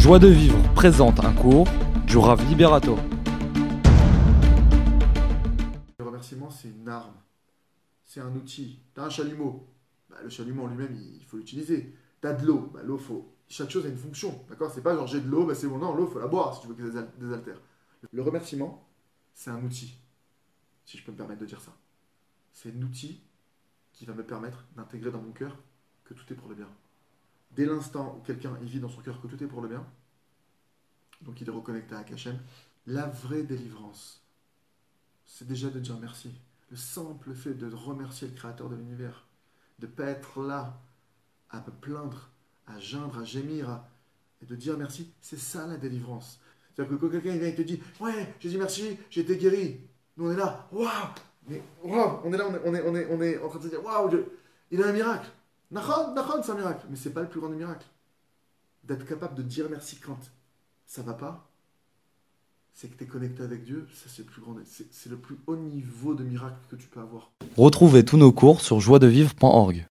Joie de vivre présente un cours du Rav Liberato. Le remerciement, c'est une arme, c'est un outil. T'as un chalumeau, bah, le chalumeau en lui-même, il faut l'utiliser. T'as de l'eau, bah, l'eau, faut... chaque chose a une fonction, d'accord? C'est pas genre j'ai de l'eau, bah, c'est bon, non, l'eau, faut la boire si tu veux qu'elle désal- désaltère. Le remerciement, c'est un outil, si je peux me permettre de dire ça. C'est un outil qui va me permettre d'intégrer dans mon cœur que tout est pour le bien. Dès l'instant où quelqu'un vit dans son cœur que tout est pour le bien, donc il est reconnecté à Hachem, la vraie délivrance, c'est déjà de dire merci. Le simple fait de remercier le créateur de l'univers, de ne pas être là à me plaindre, à geindre, à gémir, à- et de dire merci, c'est ça la délivrance. C'est-à-dire que quand quelqu'un vient et te dit Ouais, j'ai dit merci, j'ai été guéri. Nous on est là, waouh Mais waouh On est là, on est, on est, on est, on est en train de se dire Waouh, il a un miracle. Nachon, Nachon, c'est un miracle. Mais c'est pas le plus grand des miracles. D'être capable de dire merci quand ça va pas, c'est que tu es connecté avec Dieu, ça c'est le plus grand, c'est le plus haut niveau de miracle que tu peux avoir. Retrouvez tous nos cours sur joiedevivre.org.